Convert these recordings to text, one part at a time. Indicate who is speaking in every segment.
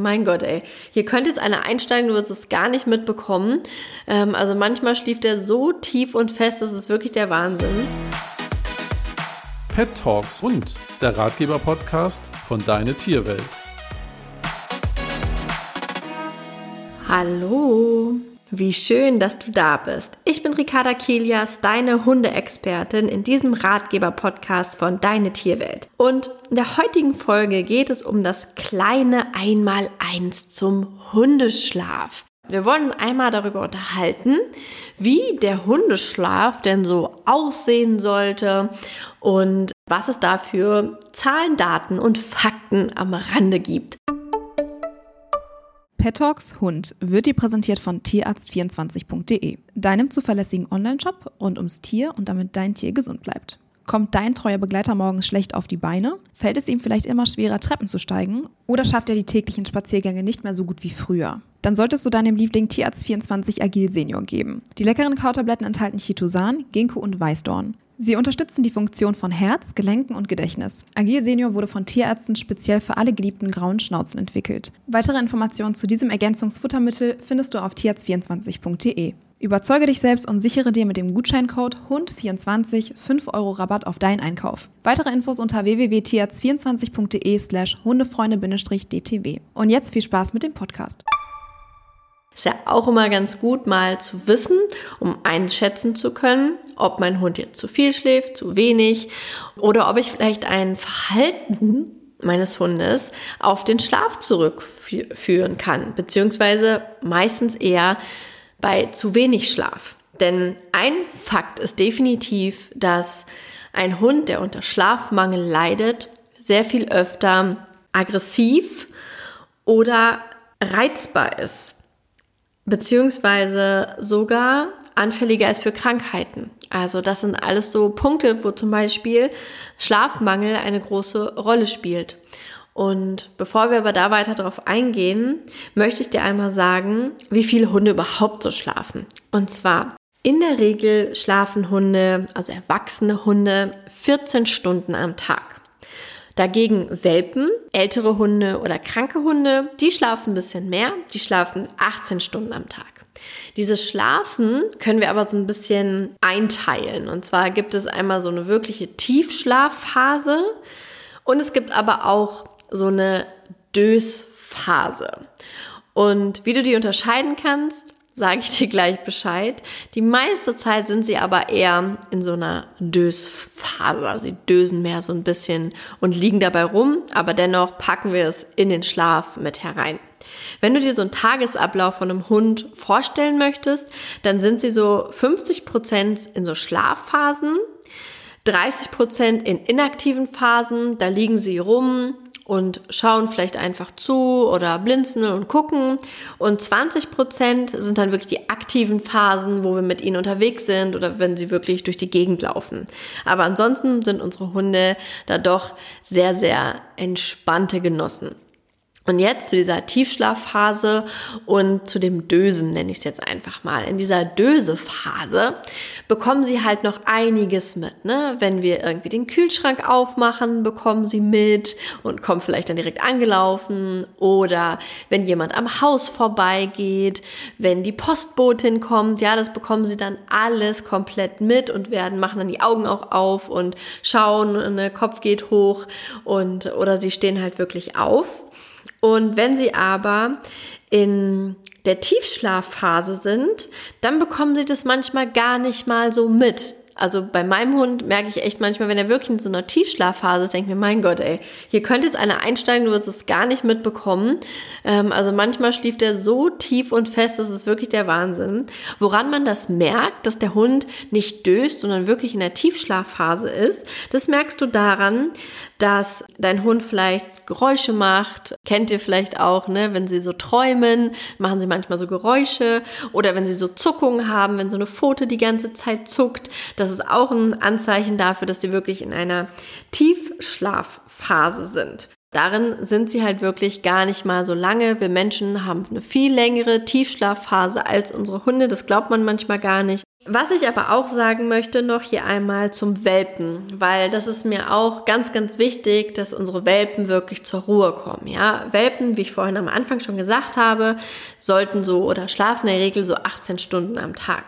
Speaker 1: Mein Gott, ey. Hier könnte jetzt einer einsteigen, du wirst es gar nicht mitbekommen. Ähm, also manchmal schlief der so tief und fest, das ist wirklich der Wahnsinn.
Speaker 2: Pet Talks und der Ratgeber-Podcast von Deine Tierwelt.
Speaker 1: Hallo. Wie schön, dass du da bist. Ich bin Ricarda Kilias, deine Hundeexpertin in diesem Ratgeber-Podcast von Deine Tierwelt. Und in der heutigen Folge geht es um das kleine Einmaleins zum Hundeschlaf. Wir wollen einmal darüber unterhalten, wie der Hundeschlaf denn so aussehen sollte und was es dafür Zahlen, Daten und Fakten am Rande gibt.
Speaker 3: Petox Hund wird dir präsentiert von tierarzt24.de, deinem zuverlässigen Onlineshop rund ums Tier und damit dein Tier gesund bleibt. Kommt dein treuer Begleiter morgens schlecht auf die Beine? Fällt es ihm vielleicht immer schwerer, Treppen zu steigen? Oder schafft er die täglichen Spaziergänge nicht mehr so gut wie früher? Dann solltest du deinem Liebling Tierarzt 24 Agil Senior geben. Die leckeren Kautabletten enthalten Chitosan, Ginkgo und Weißdorn. Sie unterstützen die Funktion von Herz, Gelenken und Gedächtnis. Agil Senior wurde von Tierärzten speziell für alle geliebten grauen Schnauzen entwickelt. Weitere Informationen zu diesem Ergänzungsfuttermittel findest du auf tierarzt24.de. Überzeuge dich selbst und sichere dir mit dem Gutscheincode HUND24 5 Euro Rabatt auf deinen Einkauf. Weitere Infos unter www.tierarzt24.de slash hundefreunde-dtw. Und jetzt viel Spaß mit dem Podcast.
Speaker 1: Ist ja auch immer ganz gut, mal zu wissen, um einschätzen zu können, ob mein Hund jetzt zu viel schläft, zu wenig oder ob ich vielleicht ein Verhalten meines Hundes auf den Schlaf zurückführen kann, beziehungsweise meistens eher bei zu wenig Schlaf. Denn ein Fakt ist definitiv, dass ein Hund, der unter Schlafmangel leidet, sehr viel öfter aggressiv oder reizbar ist beziehungsweise sogar anfälliger ist für Krankheiten. Also das sind alles so Punkte, wo zum Beispiel Schlafmangel eine große Rolle spielt. Und bevor wir aber da weiter drauf eingehen, möchte ich dir einmal sagen, wie viele Hunde überhaupt so schlafen. Und zwar in der Regel schlafen Hunde, also erwachsene Hunde, 14 Stunden am Tag. Dagegen Welpen, ältere Hunde oder kranke Hunde, die schlafen ein bisschen mehr, die schlafen 18 Stunden am Tag. Dieses Schlafen können wir aber so ein bisschen einteilen. Und zwar gibt es einmal so eine wirkliche Tiefschlafphase und es gibt aber auch so eine Dösphase. Und wie du die unterscheiden kannst, sage ich dir gleich Bescheid. Die meiste Zeit sind sie aber eher in so einer Dösphase. Sie dösen mehr so ein bisschen und liegen dabei rum, aber dennoch packen wir es in den Schlaf mit herein. Wenn du dir so einen Tagesablauf von einem Hund vorstellen möchtest, dann sind sie so 50 Prozent in so Schlafphasen, 30 Prozent in inaktiven Phasen, da liegen sie rum, und schauen vielleicht einfach zu oder blinzeln und gucken. Und 20 Prozent sind dann wirklich die aktiven Phasen, wo wir mit ihnen unterwegs sind oder wenn sie wirklich durch die Gegend laufen. Aber ansonsten sind unsere Hunde da doch sehr, sehr entspannte Genossen. Und jetzt zu dieser Tiefschlafphase und zu dem Dösen, nenne ich es jetzt einfach mal. In dieser Dösephase bekommen sie halt noch einiges mit. Ne? Wenn wir irgendwie den Kühlschrank aufmachen, bekommen sie mit und kommen vielleicht dann direkt angelaufen. Oder wenn jemand am Haus vorbeigeht, wenn die Postbotin kommt, ja, das bekommen sie dann alles komplett mit und werden, machen dann die Augen auch auf und schauen, und der Kopf geht hoch und oder sie stehen halt wirklich auf. Und wenn sie aber in der Tiefschlafphase sind, dann bekommen sie das manchmal gar nicht mal so mit. Also bei meinem Hund merke ich echt manchmal, wenn er wirklich in so einer Tiefschlafphase ist, denke ich mir, mein Gott, ey, hier könnte jetzt einer einsteigen, du wirst es gar nicht mitbekommen. Ähm, also manchmal schlief der so tief und fest, das ist wirklich der Wahnsinn. Woran man das merkt, dass der Hund nicht döst, sondern wirklich in der Tiefschlafphase ist, das merkst du daran, dass dein Hund vielleicht Geräusche macht. Kennt ihr vielleicht auch, ne? Wenn sie so träumen, machen sie manchmal so Geräusche. Oder wenn sie so Zuckungen haben, wenn so eine Pfote die ganze Zeit zuckt. Das ist auch ein Anzeichen dafür, dass sie wirklich in einer Tiefschlafphase sind. Darin sind sie halt wirklich gar nicht mal so lange. Wir Menschen haben eine viel längere Tiefschlafphase als unsere Hunde. Das glaubt man manchmal gar nicht. Was ich aber auch sagen möchte noch hier einmal zum Welpen, weil das ist mir auch ganz, ganz wichtig, dass unsere Welpen wirklich zur Ruhe kommen. Ja, Welpen, wie ich vorhin am Anfang schon gesagt habe, sollten so oder schlafen in der Regel so 18 Stunden am Tag.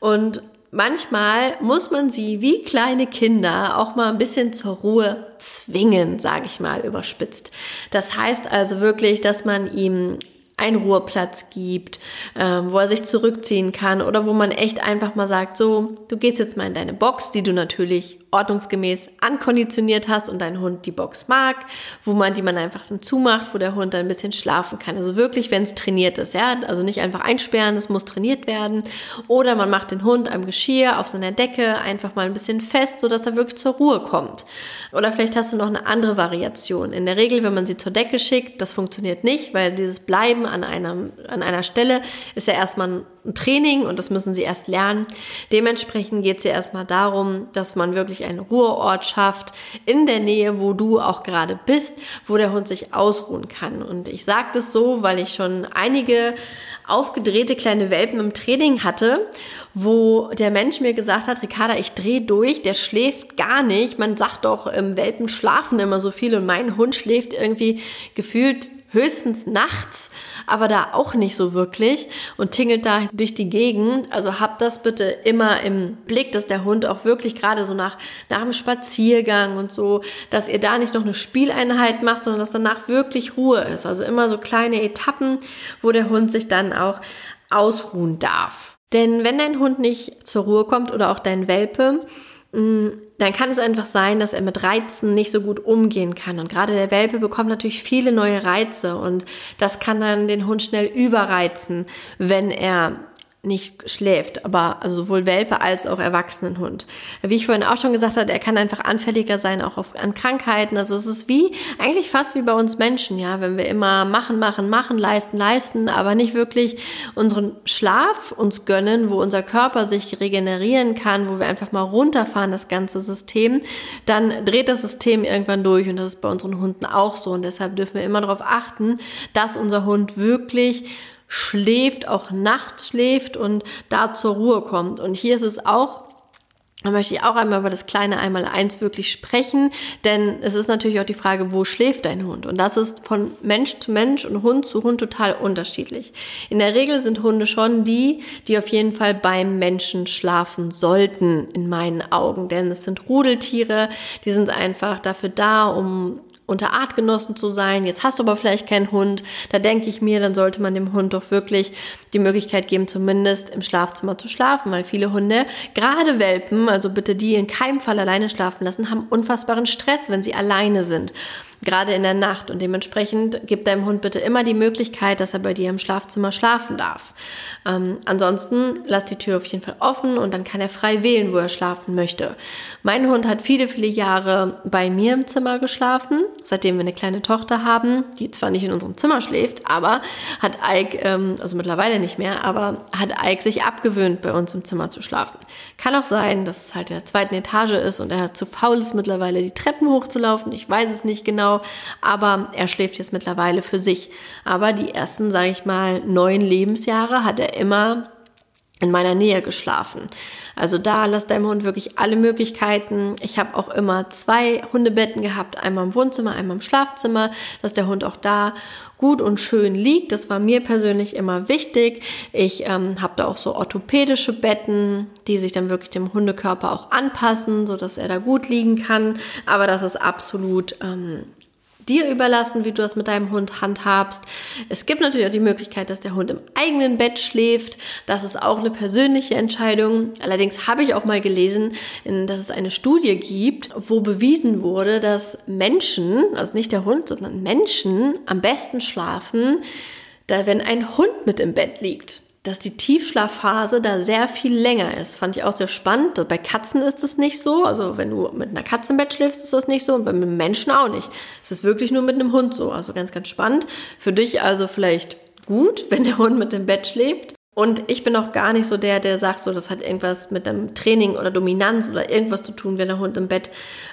Speaker 1: Und manchmal muss man sie wie kleine Kinder auch mal ein bisschen zur Ruhe zwingen, sage ich mal überspitzt. Das heißt also wirklich, dass man ihm einen Ruheplatz gibt, ähm, wo er sich zurückziehen kann oder wo man echt einfach mal sagt, so, du gehst jetzt mal in deine Box, die du natürlich ordnungsgemäß ankonditioniert hast und dein Hund die Box mag, wo man die man einfach dann zumacht, wo der Hund dann ein bisschen schlafen kann. Also wirklich, wenn es trainiert ist, ja, also nicht einfach einsperren, es muss trainiert werden. Oder man macht den Hund am Geschirr auf seiner Decke einfach mal ein bisschen fest, so dass er wirklich zur Ruhe kommt. Oder vielleicht hast du noch eine andere Variation. In der Regel, wenn man sie zur Decke schickt, das funktioniert nicht, weil dieses Bleiben an einem, an einer Stelle ist ja erstmal ein Training und das müssen sie erst lernen. Dementsprechend geht es ja erstmal darum, dass man wirklich einen Ruheort schafft in der Nähe, wo du auch gerade bist, wo der Hund sich ausruhen kann. Und ich sage das so, weil ich schon einige aufgedrehte kleine Welpen im Training hatte, wo der Mensch mir gesagt hat, Ricarda, ich drehe durch, der schläft gar nicht. Man sagt doch, Welpen schlafen immer so viel und mein Hund schläft irgendwie gefühlt höchstens nachts, aber da auch nicht so wirklich und tingelt da durch die Gegend. Also habt das bitte immer im Blick, dass der Hund auch wirklich gerade so nach, nach dem Spaziergang und so, dass ihr da nicht noch eine Spieleinheit macht, sondern dass danach wirklich Ruhe ist. Also immer so kleine Etappen, wo der Hund sich dann auch ausruhen darf. Denn wenn dein Hund nicht zur Ruhe kommt oder auch dein Welpe, dann kann es einfach sein, dass er mit Reizen nicht so gut umgehen kann. Und gerade der Welpe bekommt natürlich viele neue Reize und das kann dann den Hund schnell überreizen, wenn er nicht schläft, aber also sowohl Welpe als auch Erwachsenenhund. Wie ich vorhin auch schon gesagt habe, er kann einfach anfälliger sein, auch auf, an Krankheiten. Also es ist wie, eigentlich fast wie bei uns Menschen, ja, wenn wir immer machen, machen, machen, leisten, leisten, aber nicht wirklich unseren Schlaf uns gönnen, wo unser Körper sich regenerieren kann, wo wir einfach mal runterfahren, das ganze System, dann dreht das System irgendwann durch und das ist bei unseren Hunden auch so und deshalb dürfen wir immer darauf achten, dass unser Hund wirklich schläft, auch nachts schläft und da zur Ruhe kommt. Und hier ist es auch da möchte ich auch einmal über das kleine Einmaleins wirklich sprechen, denn es ist natürlich auch die Frage, wo schläft dein Hund? Und das ist von Mensch zu Mensch und Hund zu Hund total unterschiedlich. In der Regel sind Hunde schon die, die auf jeden Fall beim Menschen schlafen sollten, in meinen Augen, denn es sind Rudeltiere, die sind einfach dafür da, um unter Artgenossen zu sein. Jetzt hast du aber vielleicht keinen Hund. Da denke ich mir, dann sollte man dem Hund doch wirklich die Möglichkeit geben, zumindest im Schlafzimmer zu schlafen, weil viele Hunde, gerade Welpen, also bitte die in keinem Fall alleine schlafen lassen, haben unfassbaren Stress, wenn sie alleine sind gerade in der Nacht. Und dementsprechend gib deinem Hund bitte immer die Möglichkeit, dass er bei dir im Schlafzimmer schlafen darf. Ähm, ansonsten lass die Tür auf jeden Fall offen und dann kann er frei wählen, wo er schlafen möchte. Mein Hund hat viele, viele Jahre bei mir im Zimmer geschlafen, seitdem wir eine kleine Tochter haben, die zwar nicht in unserem Zimmer schläft, aber hat Ike, ähm, also mittlerweile nicht mehr, aber hat Ike sich abgewöhnt, bei uns im Zimmer zu schlafen. Kann auch sein, dass es halt in der zweiten Etage ist und er zu faul ist mittlerweile die Treppen hochzulaufen. Ich weiß es nicht genau genau, aber er schläft jetzt mittlerweile für sich. Aber die ersten, sage ich mal, neun Lebensjahre hat er immer in meiner Nähe geschlafen. Also da lass deinem Hund wirklich alle Möglichkeiten. Ich habe auch immer zwei Hundebetten gehabt, einmal im Wohnzimmer, einmal im Schlafzimmer, dass der Hund auch da gut und schön liegt. Das war mir persönlich immer wichtig. Ich ähm, habe da auch so orthopädische Betten, die sich dann wirklich dem Hundekörper auch anpassen, so dass er da gut liegen kann. Aber das ist absolut ähm, dir überlassen, wie du das mit deinem Hund handhabst. Es gibt natürlich auch die Möglichkeit, dass der Hund im eigenen Bett schläft. Das ist auch eine persönliche Entscheidung. Allerdings habe ich auch mal gelesen, dass es eine Studie gibt, wo bewiesen wurde, dass Menschen, also nicht der Hund, sondern Menschen am besten schlafen, wenn ein Hund mit im Bett liegt dass die Tiefschlafphase da sehr viel länger ist. Fand ich auch sehr spannend. Bei Katzen ist es nicht so. Also wenn du mit einer Katze im Bett schläfst, ist das nicht so. Und bei einem Menschen auch nicht. Es ist wirklich nur mit einem Hund so. Also ganz, ganz spannend. Für dich also vielleicht gut, wenn der Hund mit dem Bett schläft. Und ich bin auch gar nicht so der, der sagt, so, das hat irgendwas mit einem Training oder Dominanz oder irgendwas zu tun, wenn der Hund im Bett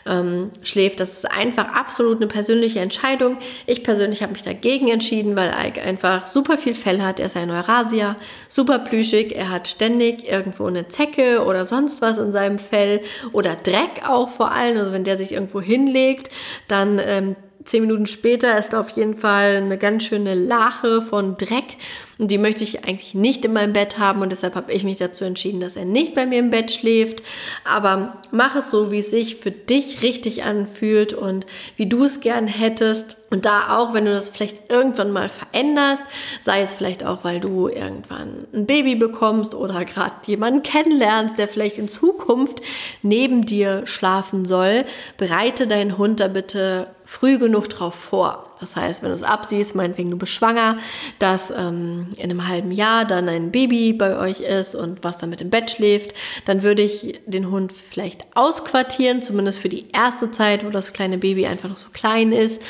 Speaker 1: ähm, schläft. Das ist einfach absolut eine persönliche Entscheidung. Ich persönlich habe mich dagegen entschieden, weil Ike einfach super viel Fell hat. Er ist ein Eurasier, super plüschig. Er hat ständig irgendwo eine Zecke oder sonst was in seinem Fell oder Dreck auch vor allem. Also wenn der sich irgendwo hinlegt, dann ähm, zehn Minuten später ist auf jeden Fall eine ganz schöne Lache von Dreck. Und die möchte ich eigentlich nicht in meinem Bett haben und deshalb habe ich mich dazu entschieden, dass er nicht bei mir im Bett schläft. Aber mach es so, wie es sich für dich richtig anfühlt und wie du es gern hättest. Und da auch, wenn du das vielleicht irgendwann mal veränderst, sei es vielleicht auch, weil du irgendwann ein Baby bekommst oder gerade jemanden kennenlernst, der vielleicht in Zukunft neben dir schlafen soll, bereite deinen Hund da bitte früh genug drauf vor. Das heißt, wenn du es absiehst, meinetwegen du bist schwanger, dass ähm, in einem halben Jahr dann ein Baby bei euch ist und was dann mit dem Bett schläft, dann würde ich den Hund vielleicht ausquartieren, zumindest für die erste Zeit, wo das kleine Baby einfach noch so klein ist.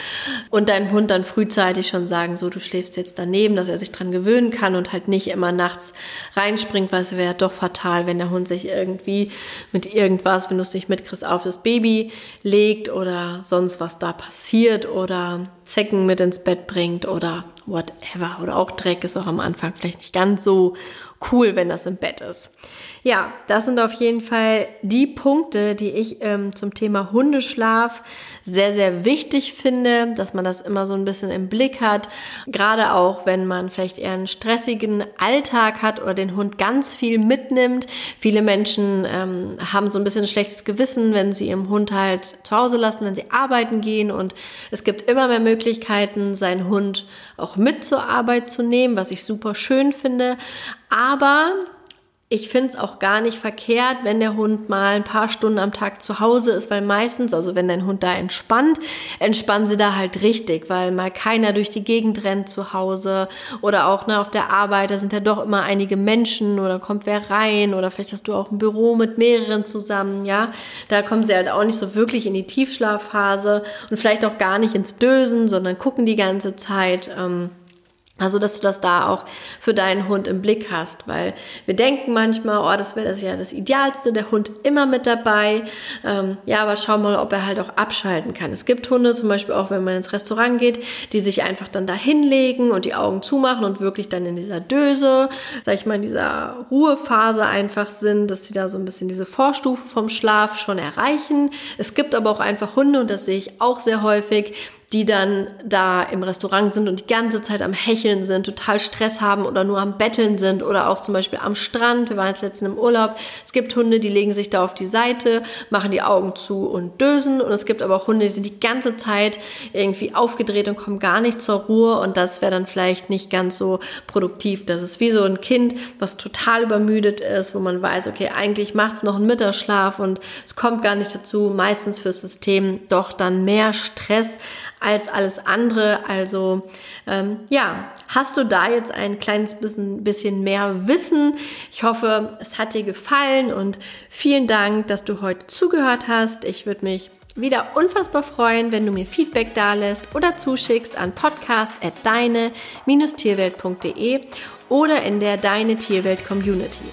Speaker 1: Und deinem Hund dann frühzeitig schon sagen, so du schläfst jetzt daneben, dass er sich dran gewöhnen kann und halt nicht immer nachts reinspringt, weil es wäre doch fatal, wenn der Hund sich irgendwie mit irgendwas, wenn du es nicht mitkriegst, auf das Baby legt oder sonst was da passiert oder Zecken mit ins Bett bringt oder whatever. Oder auch Dreck ist auch am Anfang vielleicht nicht ganz so cool, wenn das im Bett ist. Ja, das sind auf jeden Fall die Punkte, die ich ähm, zum Thema Hundeschlaf sehr, sehr wichtig finde, dass man das immer so ein bisschen im Blick hat. Gerade auch, wenn man vielleicht eher einen stressigen Alltag hat oder den Hund ganz viel mitnimmt. Viele Menschen ähm, haben so ein bisschen ein schlechtes Gewissen, wenn sie ihren Hund halt zu Hause lassen, wenn sie arbeiten gehen. Und es gibt immer mehr Möglichkeiten, seinen Hund auch mit zur Arbeit zu nehmen, was ich super schön finde. Aber ich finde es auch gar nicht verkehrt, wenn der Hund mal ein paar Stunden am Tag zu Hause ist, weil meistens, also wenn dein Hund da entspannt, entspannen sie da halt richtig, weil mal keiner durch die Gegend rennt zu Hause oder auch ne, auf der Arbeit, da sind ja doch immer einige Menschen oder kommt wer rein oder vielleicht hast du auch ein Büro mit mehreren zusammen, ja. Da kommen sie halt auch nicht so wirklich in die Tiefschlafphase und vielleicht auch gar nicht ins Dösen, sondern gucken die ganze Zeit. Ähm, also, dass du das da auch für deinen Hund im Blick hast, weil wir denken manchmal, oh, das wäre das ja das Idealste, der Hund immer mit dabei. Ähm, ja, aber schau mal, ob er halt auch abschalten kann. Es gibt Hunde, zum Beispiel auch, wenn man ins Restaurant geht, die sich einfach dann da hinlegen und die Augen zumachen und wirklich dann in dieser Döse, sag ich mal, in dieser Ruhephase einfach sind, dass sie da so ein bisschen diese Vorstufe vom Schlaf schon erreichen. Es gibt aber auch einfach Hunde, und das sehe ich auch sehr häufig, die dann da im Restaurant sind und die ganze Zeit am Hecheln sind, total Stress haben oder nur am Betteln sind oder auch zum Beispiel am Strand. Wir waren jetzt letztens im Urlaub. Es gibt Hunde, die legen sich da auf die Seite, machen die Augen zu und dösen. Und es gibt aber auch Hunde, die sind die ganze Zeit irgendwie aufgedreht und kommen gar nicht zur Ruhe. Und das wäre dann vielleicht nicht ganz so produktiv. Das ist wie so ein Kind, was total übermüdet ist, wo man weiß, okay, eigentlich macht es noch einen Mittagsschlaf und es kommt gar nicht dazu. Meistens fürs System doch dann mehr Stress als alles andere. Also ähm, ja, hast du da jetzt ein kleines bisschen, bisschen mehr Wissen? Ich hoffe, es hat dir gefallen und vielen Dank, dass du heute zugehört hast. Ich würde mich wieder unfassbar freuen, wenn du mir Feedback dalässt oder zuschickst an podcast@deine-tierwelt.de oder in der Deine Tierwelt Community.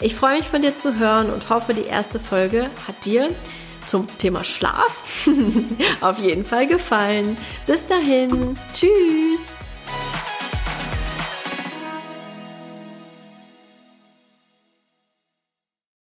Speaker 1: Ich freue mich von dir zu hören und hoffe, die erste Folge hat dir zum Thema Schlaf auf jeden Fall gefallen. Bis dahin, tschüss.